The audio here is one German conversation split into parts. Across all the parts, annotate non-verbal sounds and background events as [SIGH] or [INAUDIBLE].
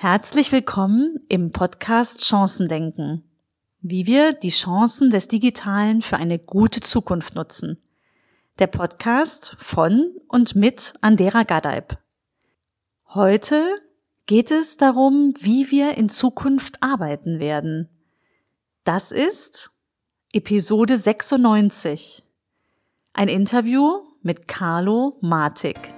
Herzlich willkommen im Podcast Chancendenken. Wie wir die Chancen des Digitalen für eine gute Zukunft nutzen. Der Podcast von und mit Andera Gadeib. Heute geht es darum, wie wir in Zukunft arbeiten werden. Das ist Episode 96. Ein Interview mit Carlo Matik.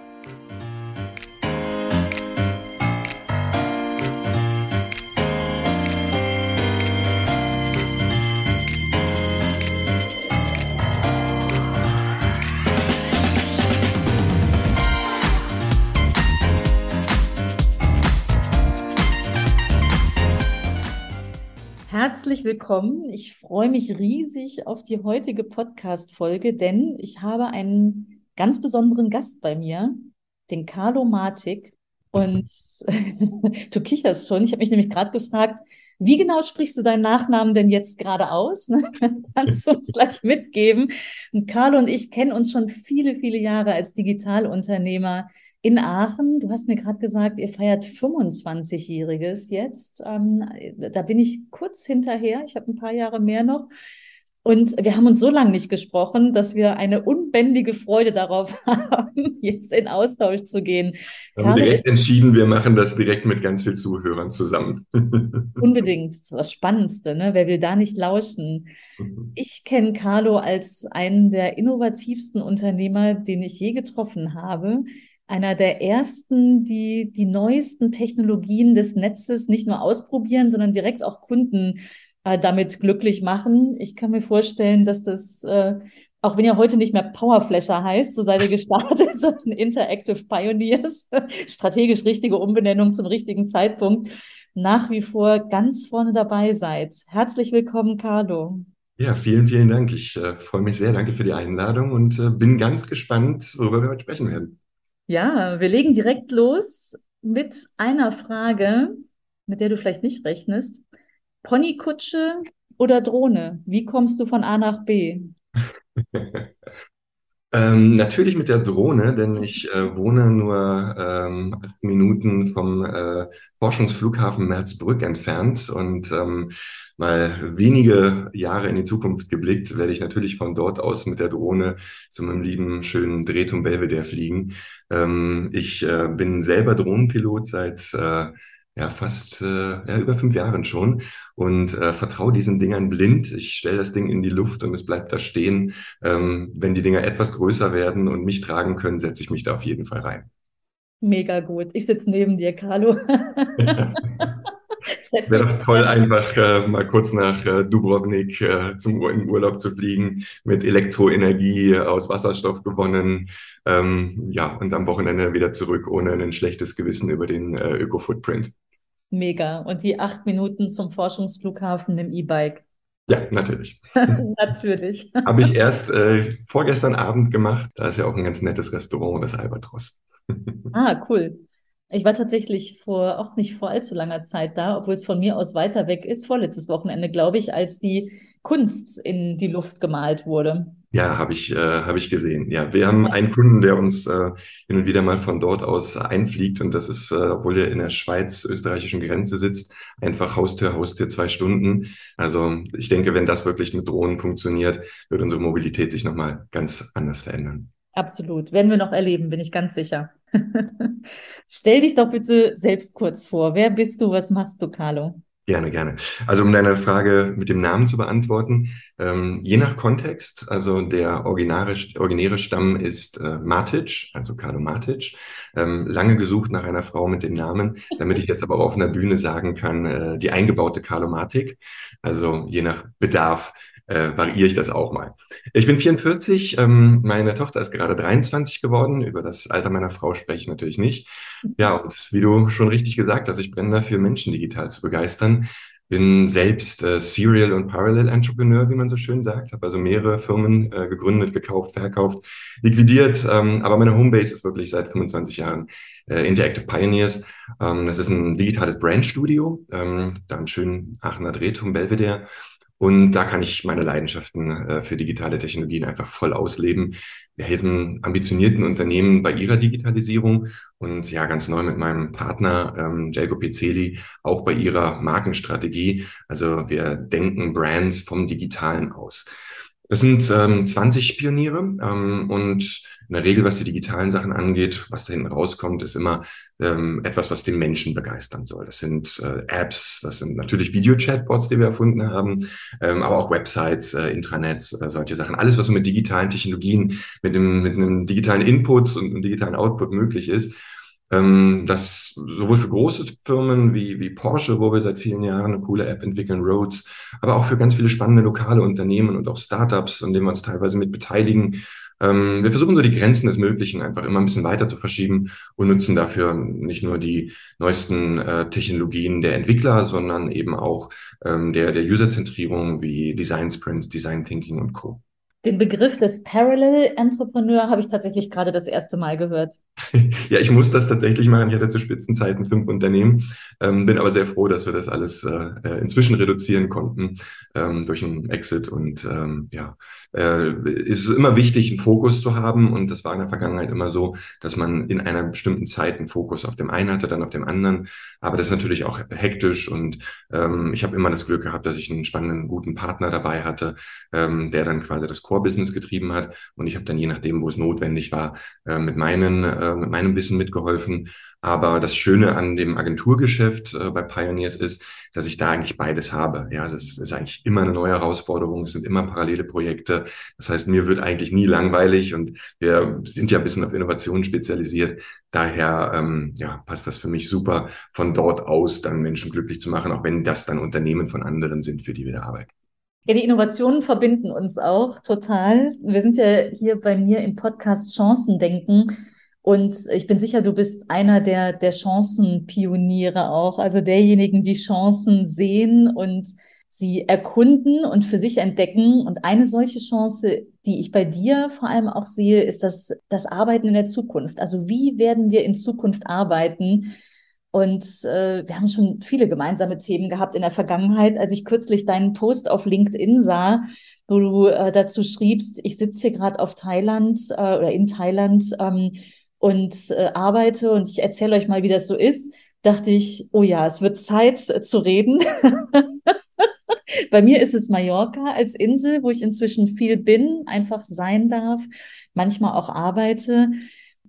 Herzlich willkommen. Ich freue mich riesig auf die heutige Podcast-Folge, denn ich habe einen ganz besonderen Gast bei mir, den Carlo Matik. Und [LAUGHS] du kicherst schon. Ich habe mich nämlich gerade gefragt, wie genau sprichst du deinen Nachnamen denn jetzt gerade aus? [LAUGHS] Kannst du uns gleich mitgeben? Und Carlo und ich kennen uns schon viele, viele Jahre als Digitalunternehmer in Aachen. Du hast mir gerade gesagt, ihr feiert 25-Jähriges jetzt. Ähm, da bin ich kurz hinterher. Ich habe ein paar Jahre mehr noch. Und wir haben uns so lange nicht gesprochen, dass wir eine unbändige Freude darauf [LAUGHS] haben, jetzt in Austausch zu gehen. Wir haben direkt entschieden, wir machen das direkt mit ganz vielen Zuhörern zusammen. [LAUGHS] Unbedingt. Das ist das Spannendste, ne? Wer will da nicht lauschen? Mhm. Ich kenne Carlo als einen der innovativsten Unternehmer, den ich je getroffen habe einer der ersten, die die neuesten Technologien des Netzes nicht nur ausprobieren, sondern direkt auch Kunden äh, damit glücklich machen. Ich kann mir vorstellen, dass das, äh, auch wenn ihr heute nicht mehr Powerflasher heißt, so seid ihr gestartet, [LAUGHS] sondern Interactive Pioneers, [LAUGHS] strategisch richtige Umbenennung zum richtigen Zeitpunkt, nach wie vor ganz vorne dabei seid. Herzlich willkommen, Carlo. Ja, vielen, vielen Dank. Ich äh, freue mich sehr. Danke für die Einladung und äh, bin ganz gespannt, worüber wir heute sprechen werden. Ja, wir legen direkt los mit einer Frage, mit der du vielleicht nicht rechnest. Ponykutsche oder Drohne? Wie kommst du von A nach B? [LAUGHS] ähm, natürlich mit der Drohne, denn ich äh, wohne nur ähm, acht Minuten vom äh, Forschungsflughafen Merzbrück entfernt und ähm, mal wenige Jahre in die Zukunft geblickt, werde ich natürlich von dort aus mit der Drohne zu meinem lieben, schönen Drehtum Belvedere fliegen. Ähm, ich äh, bin selber Drohnenpilot seit äh, ja, fast äh, ja, über fünf Jahren schon und äh, vertraue diesen Dingern blind. Ich stelle das Ding in die Luft und es bleibt da stehen. Ähm, wenn die Dinger etwas größer werden und mich tragen können, setze ich mich da auf jeden Fall rein. Mega gut. Ich sitze neben dir, Carlo. [LAUGHS] [LAUGHS] Wäre das toll, einfach äh, mal kurz nach äh, Dubrovnik äh, zum in Urlaub zu fliegen, mit Elektroenergie aus Wasserstoff gewonnen. Ähm, ja, und am Wochenende wieder zurück, ohne ein schlechtes Gewissen über den äh, Öko-Footprint. Mega. Und die acht Minuten zum Forschungsflughafen im E-Bike. Ja, natürlich. [LAUGHS] natürlich. [LAUGHS] Habe ich erst äh, vorgestern Abend gemacht. Da ist ja auch ein ganz nettes Restaurant, das Albatros. [LAUGHS] ah, cool. Ich war tatsächlich vor auch nicht vor allzu langer Zeit da, obwohl es von mir aus weiter weg ist, vorletztes Wochenende, glaube ich, als die Kunst in die Luft gemalt wurde. Ja, habe ich, äh, hab ich gesehen. Ja, wir haben einen Kunden, der uns äh, hin und wieder mal von dort aus einfliegt und das ist, äh, obwohl er in der Schweiz-österreichischen Grenze sitzt, einfach Haustür, Haustür zwei Stunden. Also ich denke, wenn das wirklich mit Drohnen funktioniert, wird unsere Mobilität sich nochmal ganz anders verändern. Absolut. Werden wir noch erleben, bin ich ganz sicher. [LAUGHS] Stell dich doch bitte selbst kurz vor. Wer bist du? Was machst du, Carlo? Gerne, gerne. Also um deine Frage mit dem Namen zu beantworten, ähm, je nach Kontext, also der originäre, Stamm ist äh, Matic, also Carlo Matic. Ähm, lange gesucht nach einer Frau mit dem Namen, damit ich jetzt aber auf einer Bühne sagen kann, äh, die eingebaute Carlo Matic. Also je nach Bedarf äh, variiere ich das auch mal. Ich bin 44, ähm, meine Tochter ist gerade 23 geworden. Über das Alter meiner Frau spreche ich natürlich nicht. Ja, und wie du schon richtig gesagt hast, ich brenne dafür, Menschen digital zu begeistern. Bin selbst äh, Serial und Parallel Entrepreneur, wie man so schön sagt. Habe also mehrere Firmen äh, gegründet, gekauft, verkauft, liquidiert. Ähm, aber meine Homebase ist wirklich seit 25 Jahren äh, Interactive Pioneers. Ähm, das ist ein digitales Brandstudio, ähm, da im schönen Aachener Drehturm Belvedere. Und da kann ich meine Leidenschaften äh, für digitale Technologien einfach voll ausleben. Wir helfen ambitionierten Unternehmen bei ihrer Digitalisierung und ja, ganz neu mit meinem Partner ähm, Jacob Pizzeli auch bei ihrer Markenstrategie. Also wir denken Brands vom Digitalen aus. Das sind ähm, 20 Pioniere ähm, und in der Regel, was die digitalen Sachen angeht, was da hinten rauskommt, ist immer ähm, etwas, was den Menschen begeistern soll. Das sind äh, Apps, das sind natürlich Video-Chatbots, die wir erfunden haben, ähm, aber auch Websites, äh, Intranets, äh, solche Sachen. Alles, was so mit digitalen Technologien, mit, dem, mit einem digitalen Input und einem digitalen Output möglich ist, ähm, das sowohl für große Firmen wie, wie Porsche, wo wir seit vielen Jahren eine coole App entwickeln, Roads, aber auch für ganz viele spannende lokale Unternehmen und auch Startups, an denen wir uns teilweise mit beteiligen. Ähm, wir versuchen so die Grenzen des Möglichen einfach immer ein bisschen weiter zu verschieben und nutzen dafür nicht nur die neuesten äh, Technologien der Entwickler, sondern eben auch ähm, der, der Userzentrierung wie Design Sprint, Design Thinking und Co. Den Begriff des Parallel Entrepreneur habe ich tatsächlich gerade das erste Mal gehört. [LAUGHS] ja, ich muss das tatsächlich machen. Ich hatte zu Spitzenzeiten fünf Unternehmen, ähm, bin aber sehr froh, dass wir das alles äh, äh inzwischen reduzieren konnten ähm, durch einen Exit. Und ähm, ja, äh, es ist immer wichtig, einen Fokus zu haben. Und das war in der Vergangenheit immer so, dass man in einer bestimmten Zeit einen Fokus auf dem einen hatte, dann auf dem anderen. Aber das ist natürlich auch hektisch. Und ähm, ich habe immer das Glück gehabt, dass ich einen spannenden, guten Partner dabei hatte, ähm, der dann quasi das Core-Business getrieben hat. Und ich habe dann je nachdem, wo es notwendig war, äh, mit, meinen, äh, mit meinem Wissen mitgeholfen. Aber das Schöne an dem Agenturgeschäft äh, bei Pioneers ist, dass ich da eigentlich beides habe. Ja, das ist eigentlich immer eine neue Herausforderung. Es sind immer parallele Projekte. Das heißt, mir wird eigentlich nie langweilig und wir sind ja ein bisschen auf Innovation spezialisiert. Daher ähm, ja, passt das für mich super, von dort aus dann Menschen glücklich zu machen, auch wenn das dann Unternehmen von anderen sind, für die wir da arbeiten. Ja, die Innovationen verbinden uns auch total. Wir sind ja hier bei mir im Podcast Chancen denken. Und ich bin sicher, du bist einer der, der Chancenpioniere auch, also derjenigen, die Chancen sehen und sie erkunden und für sich entdecken. Und eine solche Chance, die ich bei dir vor allem auch sehe, ist das, das Arbeiten in der Zukunft. Also wie werden wir in Zukunft arbeiten? Und äh, wir haben schon viele gemeinsame Themen gehabt in der Vergangenheit. Als ich kürzlich deinen Post auf LinkedIn sah, wo du äh, dazu schriebst, ich sitze hier gerade auf Thailand äh, oder in Thailand ähm, und äh, arbeite und ich erzähle euch mal, wie das so ist, dachte ich, oh ja, es wird Zeit äh, zu reden. [LAUGHS] Bei mir ist es Mallorca als Insel, wo ich inzwischen viel bin, einfach sein darf, manchmal auch arbeite.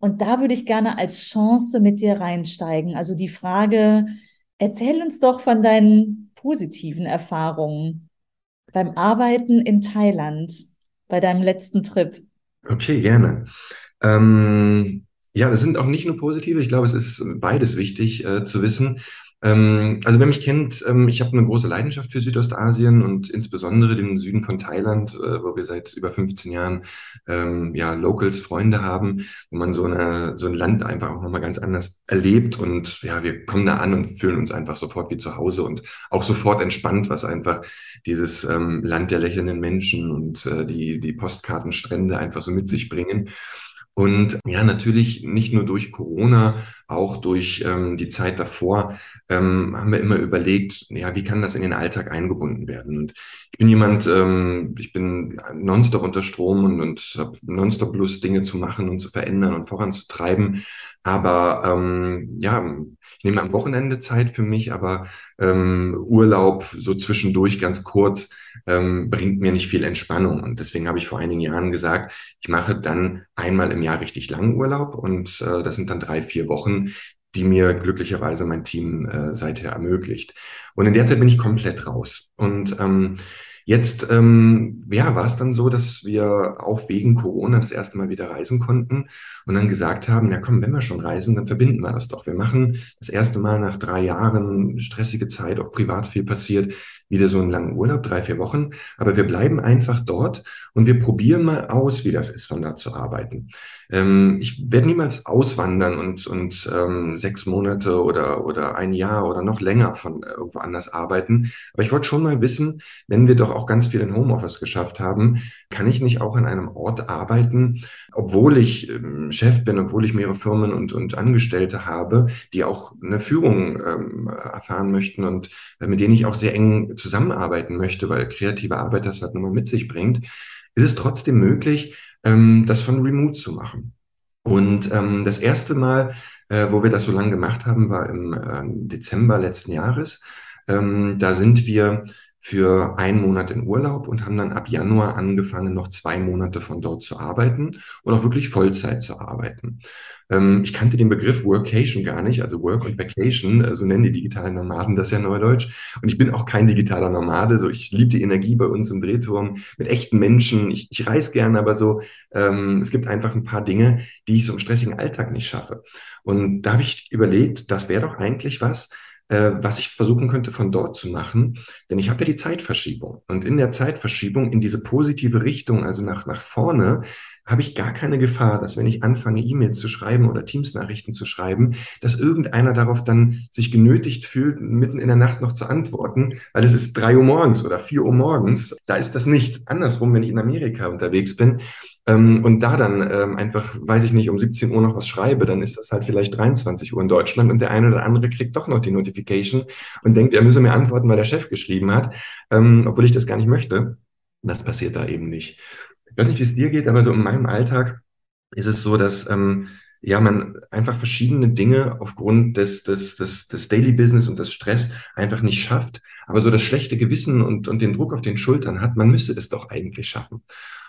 Und da würde ich gerne als Chance mit dir reinsteigen. Also die Frage, erzähl uns doch von deinen positiven Erfahrungen beim Arbeiten in Thailand, bei deinem letzten Trip. Okay, gerne. Ähm, ja, das sind auch nicht nur positive. Ich glaube, es ist beides wichtig äh, zu wissen. Ähm, also wer mich kennt, ähm, ich habe eine große Leidenschaft für Südostasien und insbesondere den Süden von Thailand, äh, wo wir seit über 15 Jahren ähm, ja Locals, Freunde haben, wo man so eine so ein Land einfach auch nochmal ganz anders erlebt und ja, wir kommen da an und fühlen uns einfach sofort wie zu Hause und auch sofort entspannt, was einfach dieses ähm, Land der lächelnden Menschen und äh, die die Postkartenstrände einfach so mit sich bringen. Und ja, natürlich nicht nur durch Corona, auch durch ähm, die Zeit davor ähm, haben wir immer überlegt, ja, wie kann das in den Alltag eingebunden werden? Und ich bin jemand, ähm, ich bin nonstop unter Strom und, und habe nonstop Lust, Dinge zu machen und zu verändern und voranzutreiben. Aber ähm, ja, ich nehme am Wochenende Zeit für mich, aber ähm, Urlaub so zwischendurch ganz kurz ähm, bringt mir nicht viel Entspannung. Und deswegen habe ich vor einigen Jahren gesagt, ich mache dann einmal im Jahr richtig langen Urlaub und äh, das sind dann drei, vier Wochen, die mir glücklicherweise mein Team äh, seither ermöglicht. Und in der Zeit bin ich komplett raus. Und ähm, Jetzt ähm, ja, war es dann so, dass wir auch wegen Corona das erste Mal wieder reisen konnten und dann gesagt haben, ja komm, wenn wir schon reisen, dann verbinden wir das doch. Wir machen das erste Mal nach drei Jahren stressige Zeit, auch privat viel passiert, wieder so einen langen Urlaub, drei, vier Wochen. Aber wir bleiben einfach dort und wir probieren mal aus, wie das ist, von da zu arbeiten. Ähm, ich werde niemals auswandern und, und ähm, sechs Monate oder, oder ein Jahr oder noch länger von irgendwo anders arbeiten. Aber ich wollte schon mal wissen, wenn wir doch auch ganz viel in Homeoffice geschafft haben, kann ich nicht auch an einem Ort arbeiten, obwohl ich ähm, Chef bin, obwohl ich mehrere Firmen und, und Angestellte habe, die auch eine Führung ähm, erfahren möchten und äh, mit denen ich auch sehr eng zusammenarbeiten möchte, weil kreative Arbeit das halt nochmal mit sich bringt, ist es trotzdem möglich, ähm, das von Remote zu machen. Und ähm, das erste Mal, äh, wo wir das so lange gemacht haben, war im äh, Dezember letzten Jahres. Ähm, da sind wir für einen Monat in Urlaub und haben dann ab Januar angefangen, noch zwei Monate von dort zu arbeiten und auch wirklich Vollzeit zu arbeiten. Ähm, ich kannte den Begriff Workation gar nicht, also Work und Vacation, äh, so nennen die digitalen Nomaden das ja neudeutsch. Und ich bin auch kein digitaler Nomade, so ich liebe die Energie bei uns im Drehturm mit echten Menschen. Ich, ich reise gerne, aber so, ähm, es gibt einfach ein paar Dinge, die ich so im stressigen Alltag nicht schaffe. Und da habe ich überlegt, das wäre doch eigentlich was, äh, was ich versuchen könnte von dort zu machen. Denn ich habe ja die Zeitverschiebung. Und in der Zeitverschiebung in diese positive Richtung, also nach, nach vorne, habe ich gar keine Gefahr, dass wenn ich anfange, E-Mails zu schreiben oder Teams-Nachrichten zu schreiben, dass irgendeiner darauf dann sich genötigt fühlt, mitten in der Nacht noch zu antworten, weil es ist drei Uhr morgens oder vier Uhr morgens. Da ist das nicht andersrum, wenn ich in Amerika unterwegs bin. Ähm, und da dann ähm, einfach, weiß ich nicht, um 17 Uhr noch was schreibe, dann ist das halt vielleicht 23 Uhr in Deutschland und der eine oder andere kriegt doch noch die Notification und denkt, er müsse mir antworten, weil der Chef geschrieben hat, ähm, obwohl ich das gar nicht möchte. Das passiert da eben nicht. Ich weiß nicht, wie es dir geht, aber so in meinem Alltag ist es so, dass ähm, ja man einfach verschiedene Dinge aufgrund des, des, des, des Daily Business und des Stress einfach nicht schafft, aber so das schlechte Gewissen und, und den Druck auf den Schultern hat, man müsste es doch eigentlich schaffen.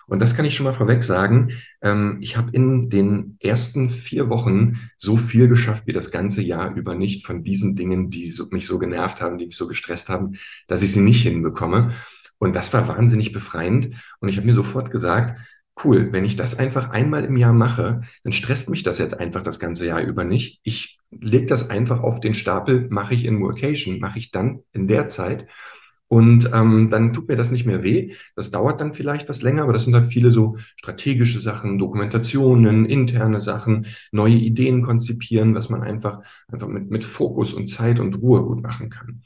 Und das kann ich schon mal vorweg sagen. Ähm, ich habe in den ersten vier Wochen so viel geschafft wie das ganze Jahr über nicht von diesen Dingen, die so, mich so genervt haben, die mich so gestresst haben, dass ich sie nicht hinbekomme. Und das war wahnsinnig befreiend. Und ich habe mir sofort gesagt, cool, wenn ich das einfach einmal im Jahr mache, dann stresst mich das jetzt einfach das ganze Jahr über nicht. Ich lege das einfach auf den Stapel, mache ich in Workation, mache ich dann in der Zeit. Und ähm, dann tut mir das nicht mehr weh. Das dauert dann vielleicht was länger, aber das sind halt viele so strategische Sachen, Dokumentationen, interne Sachen, neue Ideen konzipieren, was man einfach, einfach mit, mit Fokus und Zeit und Ruhe gut machen kann.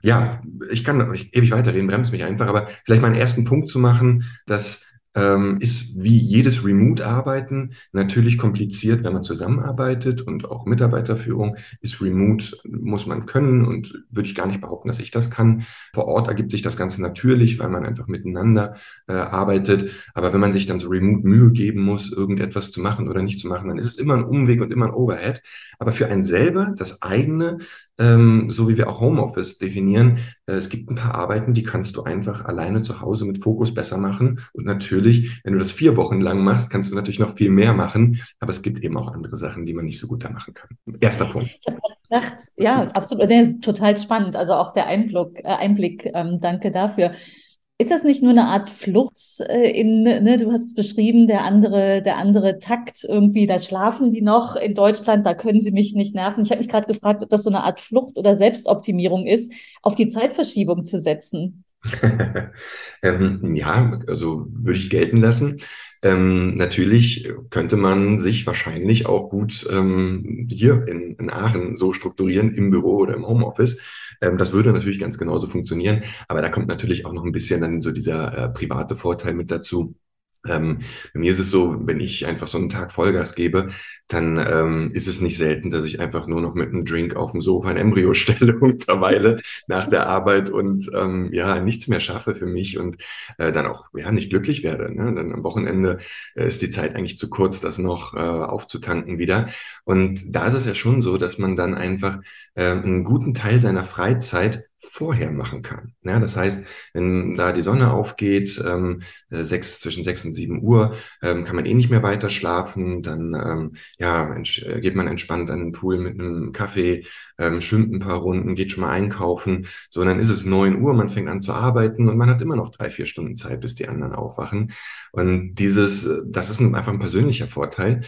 Ja, ich kann ich, ewig weiterreden, bremst mich einfach, aber vielleicht mal einen ersten Punkt zu machen, dass ähm, ist wie jedes Remote-Arbeiten natürlich kompliziert, wenn man zusammenarbeitet und auch Mitarbeiterführung ist Remote, muss man können und würde ich gar nicht behaupten, dass ich das kann. Vor Ort ergibt sich das Ganze natürlich, weil man einfach miteinander äh, arbeitet. Aber wenn man sich dann so Remote Mühe geben muss, irgendetwas zu machen oder nicht zu machen, dann ist es immer ein Umweg und immer ein Overhead. Aber für einen selber, das eigene, ähm, so wie wir auch Homeoffice definieren. Äh, es gibt ein paar Arbeiten, die kannst du einfach alleine zu Hause mit Fokus besser machen. Und natürlich, wenn du das vier Wochen lang machst, kannst du natürlich noch viel mehr machen. Aber es gibt eben auch andere Sachen, die man nicht so gut da machen kann. Erster Punkt. Ich habe gedacht, ja, absolut, nee, total spannend. Also auch der Einblick, äh, Einblick ähm, danke dafür. Ist das nicht nur eine Art Flucht äh, in, ne, du hast es beschrieben, der andere, der andere Takt irgendwie, da schlafen die noch in Deutschland, da können sie mich nicht nerven. Ich habe mich gerade gefragt, ob das so eine Art Flucht oder Selbstoptimierung ist, auf die Zeitverschiebung zu setzen. [LAUGHS] ähm, ja, also würde ich gelten lassen. Ähm, natürlich könnte man sich wahrscheinlich auch gut ähm, hier in, in Aachen so strukturieren im Büro oder im Homeoffice. Ähm, das würde natürlich ganz genauso funktionieren, aber da kommt natürlich auch noch ein bisschen dann so dieser äh, private Vorteil mit dazu. Ähm, bei mir ist es so, wenn ich einfach so einen Tag Vollgas gebe, dann ähm, ist es nicht selten, dass ich einfach nur noch mit einem Drink auf dem Sofa ein Embryo [LAUGHS] stelle und verweile nach der Arbeit und ähm, ja, nichts mehr schaffe für mich und äh, dann auch ja nicht glücklich werde. Ne? Dann am Wochenende äh, ist die Zeit eigentlich zu kurz, das noch äh, aufzutanken wieder. Und da ist es ja schon so, dass man dann einfach äh, einen guten Teil seiner Freizeit vorher machen kann. Ja, das heißt, wenn da die Sonne aufgeht, ähm, äh, sechs, zwischen sechs und sieben Uhr, ähm, kann man eh nicht mehr weiter schlafen. Dann ähm, ja, äh, geht man entspannt an den Pool mit einem Kaffee, ähm, schwimmt ein paar Runden, geht schon mal einkaufen. So, dann ist es neun Uhr, man fängt an zu arbeiten und man hat immer noch drei, vier Stunden Zeit, bis die anderen aufwachen. Und dieses, äh, das ist einfach ein persönlicher Vorteil.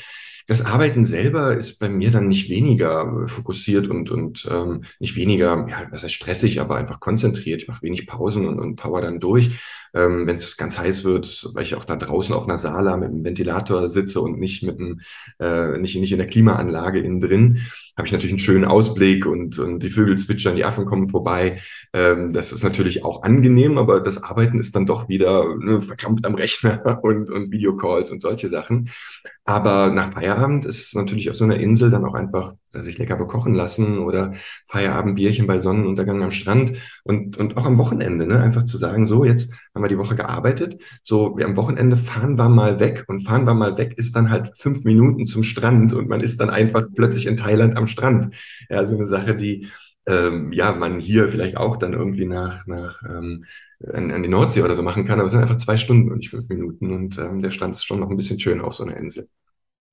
Das Arbeiten selber ist bei mir dann nicht weniger fokussiert und, und ähm, nicht weniger, ja, was heißt stressig, aber einfach konzentriert. Ich mache wenig Pausen und, und power dann durch. Ähm, Wenn es ganz heiß wird, weil ich auch da draußen auf einer Sala mit einem Ventilator sitze und nicht mit einem, äh, nicht, nicht in der Klimaanlage innen drin, habe ich natürlich einen schönen Ausblick und, und die Vögel zwitschern, die Affen kommen vorbei. Ähm, das ist natürlich auch angenehm, aber das Arbeiten ist dann doch wieder ne, verkrampft am Rechner [LAUGHS] und, und Videocalls und solche Sachen. Aber nach Feierabend ist natürlich auf so einer Insel dann auch einfach sich lecker bekochen lassen oder Feierabendbierchen bei Sonnenuntergang am Strand. Und, und auch am Wochenende, ne? Einfach zu sagen, so, jetzt haben wir die Woche gearbeitet, so, am Wochenende fahren wir mal weg. Und fahren wir mal weg ist dann halt fünf Minuten zum Strand. Und man ist dann einfach plötzlich in Thailand am Strand. Ja, so eine Sache, die, ähm, ja, man hier vielleicht auch dann irgendwie nach, nach ähm, an, an die Nordsee oder so machen kann, aber es sind einfach zwei Stunden und nicht fünf Minuten. Und ähm, der Strand ist schon noch ein bisschen schön auf so einer Insel.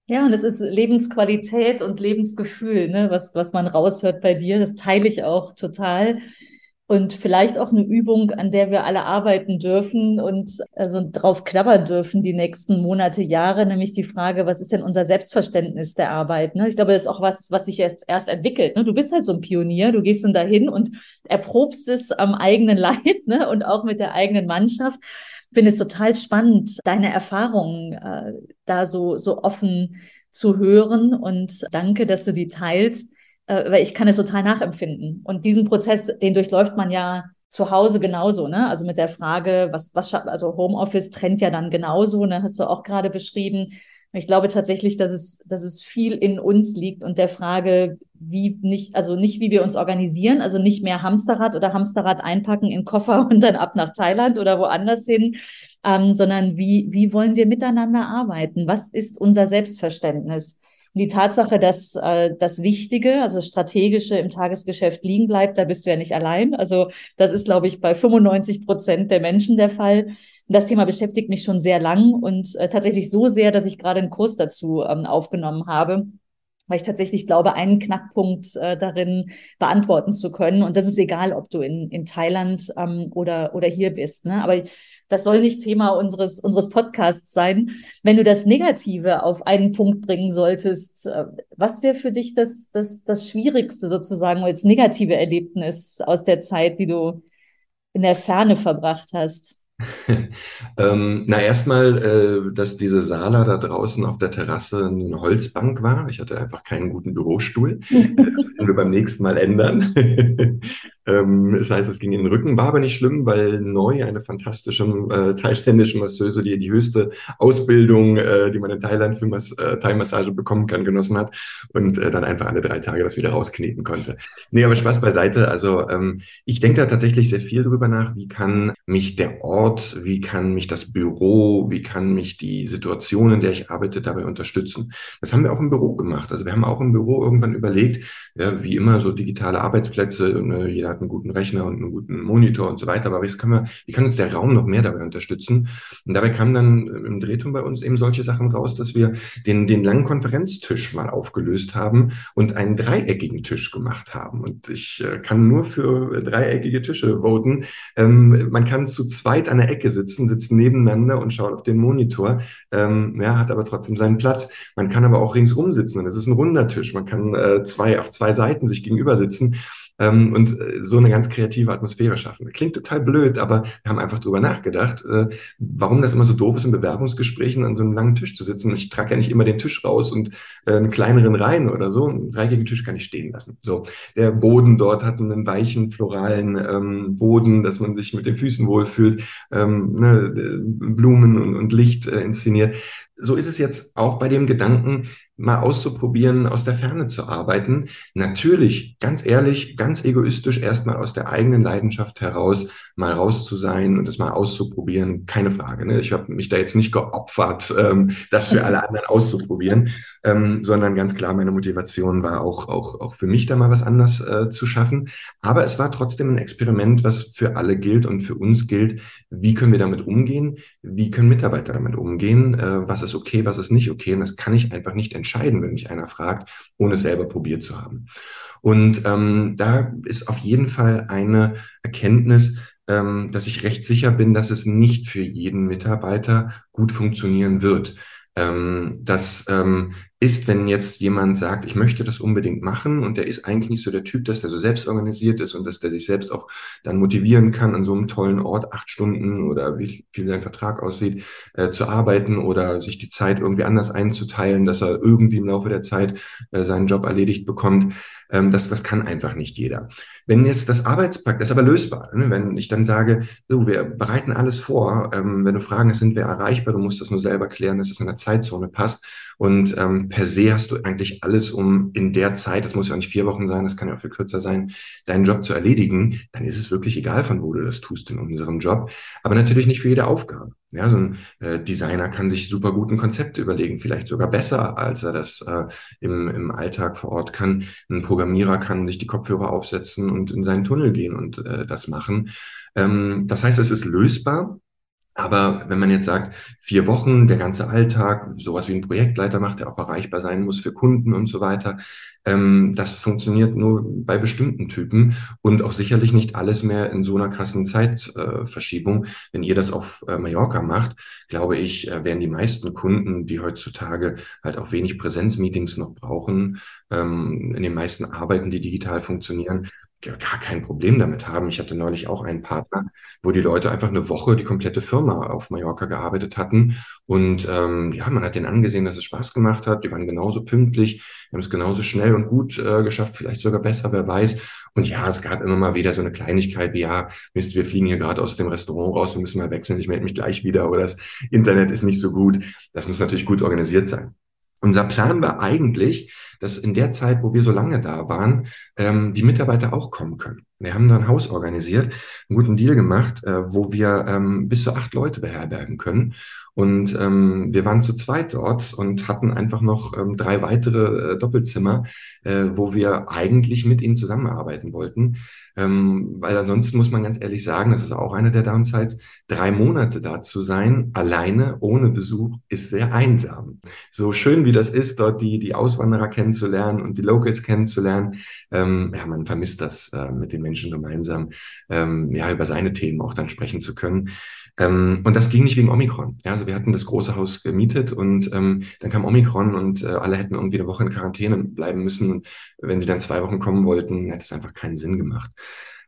Ja, und es ist Lebensqualität und Lebensgefühl, ne, was, was man raushört bei dir. Das teile ich auch total und vielleicht auch eine Übung, an der wir alle arbeiten dürfen und also drauf klappern dürfen die nächsten Monate, Jahre, nämlich die Frage, was ist denn unser Selbstverständnis der Arbeit? Ne? Ich glaube, das ist auch was, was sich jetzt erst entwickelt. Ne? Du bist halt so ein Pionier, du gehst dann dahin und erprobst es am eigenen [LAUGHS] Leib ne? und auch mit der eigenen Mannschaft. Ich finde es total spannend, deine Erfahrungen äh, da so, so offen zu hören und danke, dass du die teilst äh, weil ich kann es total nachempfinden. Und diesen Prozess, den durchläuft man ja zu Hause genauso, ne? Also mit der Frage, was, was, also Homeoffice trennt ja dann genauso, ne? Hast du auch gerade beschrieben. Ich glaube tatsächlich, dass es, dass es viel in uns liegt und der Frage, wie nicht, also nicht, wie wir uns organisieren, also nicht mehr Hamsterrad oder Hamsterrad einpacken in Koffer [LAUGHS] und dann ab nach Thailand oder woanders hin, ähm, sondern wie, wie wollen wir miteinander arbeiten? Was ist unser Selbstverständnis? die Tatsache, dass äh, das Wichtige, also Strategische im Tagesgeschäft liegen bleibt, da bist du ja nicht allein. Also das ist, glaube ich, bei 95 Prozent der Menschen der Fall. Das Thema beschäftigt mich schon sehr lang und äh, tatsächlich so sehr, dass ich gerade einen Kurs dazu ähm, aufgenommen habe weil ich tatsächlich glaube, einen Knackpunkt äh, darin beantworten zu können. Und das ist egal, ob du in, in Thailand ähm, oder, oder hier bist. Ne? Aber das soll nicht Thema unseres, unseres Podcasts sein. Wenn du das Negative auf einen Punkt bringen solltest, äh, was wäre für dich das, das, das Schwierigste sozusagen als negative Erlebnis aus der Zeit, die du in der Ferne verbracht hast? [LAUGHS] ähm, na, erstmal, äh, dass diese Sala da draußen auf der Terrasse eine Holzbank war. Ich hatte einfach keinen guten Bürostuhl. [LAUGHS] das werden wir beim nächsten Mal ändern. [LAUGHS] Ähm, das heißt, es ging in den Rücken, war aber nicht schlimm, weil Neu, eine fantastische äh, thailändische Masseuse, die die höchste Ausbildung, äh, die man in Thailand für Mas äh, Thai-Massage bekommen kann, genossen hat und äh, dann einfach alle drei Tage das wieder rauskneten konnte. Nee, aber Spaß beiseite. Also ähm, ich denke da tatsächlich sehr viel drüber nach, wie kann mich der Ort, wie kann mich das Büro, wie kann mich die Situation, in der ich arbeite, dabei unterstützen. Das haben wir auch im Büro gemacht. Also wir haben auch im Büro irgendwann überlegt, ja, wie immer so digitale Arbeitsplätze, ne, jeder hat einen guten Rechner und einen guten Monitor und so weiter, aber wie kann, man, wie kann uns der Raum noch mehr dabei unterstützen? Und dabei kam dann im Drehturm bei uns eben solche Sachen raus, dass wir den, den langen Konferenztisch mal aufgelöst haben und einen dreieckigen Tisch gemacht haben. Und ich äh, kann nur für dreieckige Tische voten. Ähm, man kann zu zweit an der Ecke sitzen, sitzt nebeneinander und schaut auf den Monitor, ähm, ja, hat aber trotzdem seinen Platz. Man kann aber auch ringsrum sitzen und es ist ein runder Tisch. Man kann äh, zwei auf zwei Seiten sich gegenüber sitzen ähm, und äh, so eine ganz kreative Atmosphäre schaffen. Klingt total blöd, aber wir haben einfach drüber nachgedacht, äh, warum das immer so doof ist, in Bewerbungsgesprächen an so einem langen Tisch zu sitzen. Ich trage ja nicht immer den Tisch raus und äh, einen kleineren rein oder so. Einen dreieckigen Tisch kann ich stehen lassen. So, der Boden dort hat einen weichen, floralen ähm, Boden, dass man sich mit den Füßen wohlfühlt, ähm, ne, Blumen und, und Licht äh, inszeniert. So ist es jetzt auch bei dem Gedanken, mal auszuprobieren, aus der Ferne zu arbeiten. Natürlich, ganz ehrlich, ganz egoistisch erstmal aus der eigenen Leidenschaft heraus mal raus zu sein und das mal auszuprobieren, keine Frage. Ne? Ich habe mich da jetzt nicht geopfert, ähm, das für alle anderen auszuprobieren, ähm, sondern ganz klar, meine Motivation war auch, auch, auch für mich da mal was anders äh, zu schaffen. Aber es war trotzdem ein Experiment, was für alle gilt und für uns gilt. Wie können wir damit umgehen? Wie können Mitarbeiter damit umgehen? Äh, was ist okay, was ist nicht okay? Und das kann ich einfach nicht entscheiden, wenn mich einer fragt, ohne es selber probiert zu haben. Und ähm, da ist auf jeden Fall eine Erkenntnis, ähm, dass ich recht sicher bin, dass es nicht für jeden Mitarbeiter gut funktionieren wird. Ähm, dass ähm, ist, wenn jetzt jemand sagt, ich möchte das unbedingt machen und der ist eigentlich nicht so der Typ, dass der so selbst organisiert ist und dass der sich selbst auch dann motivieren kann, an so einem tollen Ort acht Stunden oder wie viel sein Vertrag aussieht, äh, zu arbeiten oder sich die Zeit irgendwie anders einzuteilen, dass er irgendwie im Laufe der Zeit äh, seinen Job erledigt bekommt. Ähm, das, das kann einfach nicht jeder. Wenn jetzt das Arbeitspakt, das ist aber lösbar, ne? wenn ich dann sage, so, wir bereiten alles vor, ähm, wenn du Fragen hast, sind wir erreichbar, du musst das nur selber klären, dass es in der Zeitzone passt und ähm, per se hast du eigentlich alles, um in der Zeit, das muss ja nicht vier Wochen sein, das kann ja auch viel kürzer sein, deinen Job zu erledigen, dann ist es wirklich egal, von wo du das tust in unserem Job. Aber natürlich nicht für jede Aufgabe. Ja, so ein äh, Designer kann sich super guten Konzept überlegen, vielleicht sogar besser, als er das äh, im, im Alltag vor Ort kann. Ein Programmierer kann sich die Kopfhörer aufsetzen und in seinen Tunnel gehen und äh, das machen. Ähm, das heißt, es ist lösbar. Aber wenn man jetzt sagt, vier Wochen, der ganze Alltag, sowas wie ein Projektleiter macht, der auch erreichbar sein muss für Kunden und so weiter, ähm, das funktioniert nur bei bestimmten Typen und auch sicherlich nicht alles mehr in so einer krassen Zeitverschiebung. Äh, wenn ihr das auf äh, Mallorca macht, glaube ich, äh, werden die meisten Kunden, die heutzutage halt auch wenig Präsenzmeetings noch brauchen, ähm, in den meisten Arbeiten, die digital funktionieren, gar kein Problem damit haben. Ich hatte neulich auch einen Partner, wo die Leute einfach eine Woche die komplette Firma auf Mallorca gearbeitet hatten. Und ähm, ja, man hat denen angesehen, dass es Spaß gemacht hat. Die waren genauso pünktlich, haben es genauso schnell und gut äh, geschafft, vielleicht sogar besser, wer weiß. Und ja, es gab immer mal wieder so eine Kleinigkeit wie, ja, Mist, wir fliegen hier gerade aus dem Restaurant raus, wir müssen mal wechseln, ich melde mich gleich wieder oder das Internet ist nicht so gut. Das muss natürlich gut organisiert sein. Unser Plan war eigentlich, dass in der Zeit, wo wir so lange da waren, ähm, die Mitarbeiter auch kommen können. Wir haben da ein Haus organisiert, einen guten Deal gemacht, äh, wo wir ähm, bis zu acht Leute beherbergen können. Und ähm, wir waren zu zweit dort und hatten einfach noch ähm, drei weitere äh, Doppelzimmer, äh, wo wir eigentlich mit ihnen zusammenarbeiten wollten. Ähm, weil ansonsten muss man ganz ehrlich sagen, das ist auch eine der Downsides, drei Monate da zu sein, alleine, ohne Besuch, ist sehr einsam. So schön wie das ist, dort die, die Auswanderer kennenzulernen und die Locals kennenzulernen, ähm, ja, man vermisst das äh, mit den Menschen gemeinsam, ähm, ja, über seine Themen auch dann sprechen zu können. Ähm, und das ging nicht wegen Omikron. Ja, also wir hatten das große Haus gemietet und ähm, dann kam Omikron und äh, alle hätten irgendwie eine Woche in Quarantäne bleiben müssen. Und wenn sie dann zwei Wochen kommen wollten, hätte es einfach keinen Sinn gemacht.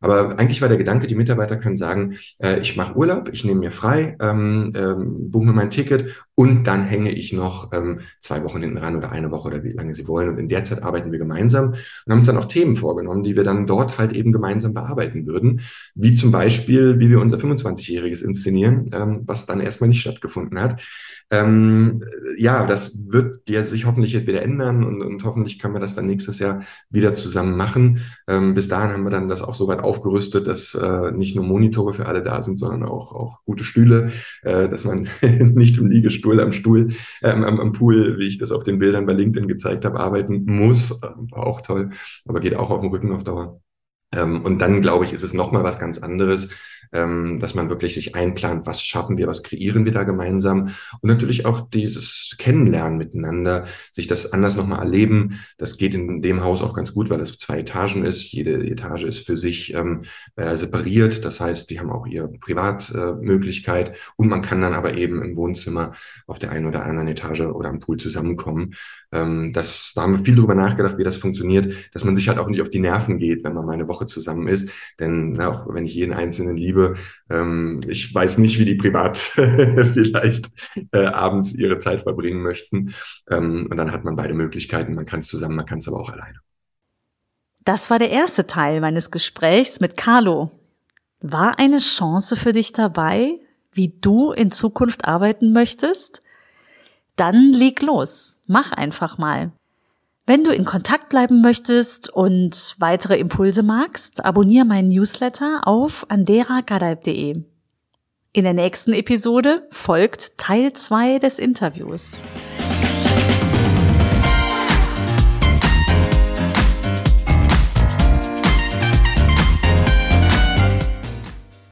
Aber eigentlich war der Gedanke, die Mitarbeiter können sagen, äh, ich mache Urlaub, ich nehme mir frei, ähm, ähm, buche mir mein Ticket und dann hänge ich noch ähm, zwei Wochen hinten ran oder eine Woche oder wie lange sie wollen. Und in der Zeit arbeiten wir gemeinsam und haben uns dann auch Themen vorgenommen, die wir dann dort halt eben gemeinsam bearbeiten würden. Wie zum Beispiel, wie wir unser 25-Jähriges inszenieren, ähm, was dann erstmal nicht stattgefunden hat. Ähm, ja, das wird ja sich hoffentlich jetzt wieder ändern und, und hoffentlich können wir das dann nächstes Jahr wieder zusammen machen. Ähm, bis dahin haben wir dann das auch so weit aufgerüstet, dass äh, nicht nur Monitore für alle da sind, sondern auch, auch gute Stühle, äh, dass man [LAUGHS] nicht im Liegestuhl am Stuhl, äh, am, am Pool, wie ich das auf den Bildern bei LinkedIn gezeigt habe, arbeiten muss. War auch toll, aber geht auch auf dem Rücken auf Dauer. Ähm, und dann, glaube ich, ist es nochmal was ganz anderes, ähm, dass man wirklich sich einplant, was schaffen wir, was kreieren wir da gemeinsam und natürlich auch dieses Kennenlernen miteinander, sich das anders nochmal erleben. Das geht in dem Haus auch ganz gut, weil es zwei Etagen ist. Jede Etage ist für sich ähm, äh, separiert. Das heißt, die haben auch ihre Privatmöglichkeit äh, und man kann dann aber eben im Wohnzimmer auf der einen oder anderen Etage oder am Pool zusammenkommen. Ähm, das, da haben wir viel drüber nachgedacht, wie das funktioniert, dass man sich halt auch nicht auf die Nerven geht, wenn man mal eine Woche zusammen ist. Denn na, auch wenn ich jeden Einzelnen liebe, Liebe. Ähm, ich weiß nicht, wie die privat [LAUGHS] vielleicht äh, abends ihre Zeit verbringen möchten. Ähm, und dann hat man beide Möglichkeiten. Man kann es zusammen, man kann es aber auch alleine. Das war der erste Teil meines Gesprächs mit Carlo. War eine Chance für dich dabei, wie du in Zukunft arbeiten möchtest? Dann leg los. Mach einfach mal. Wenn du in Kontakt bleiben möchtest und weitere Impulse magst, abonniere meinen Newsletter auf anderagadaib.de. In der nächsten Episode folgt Teil 2 des Interviews.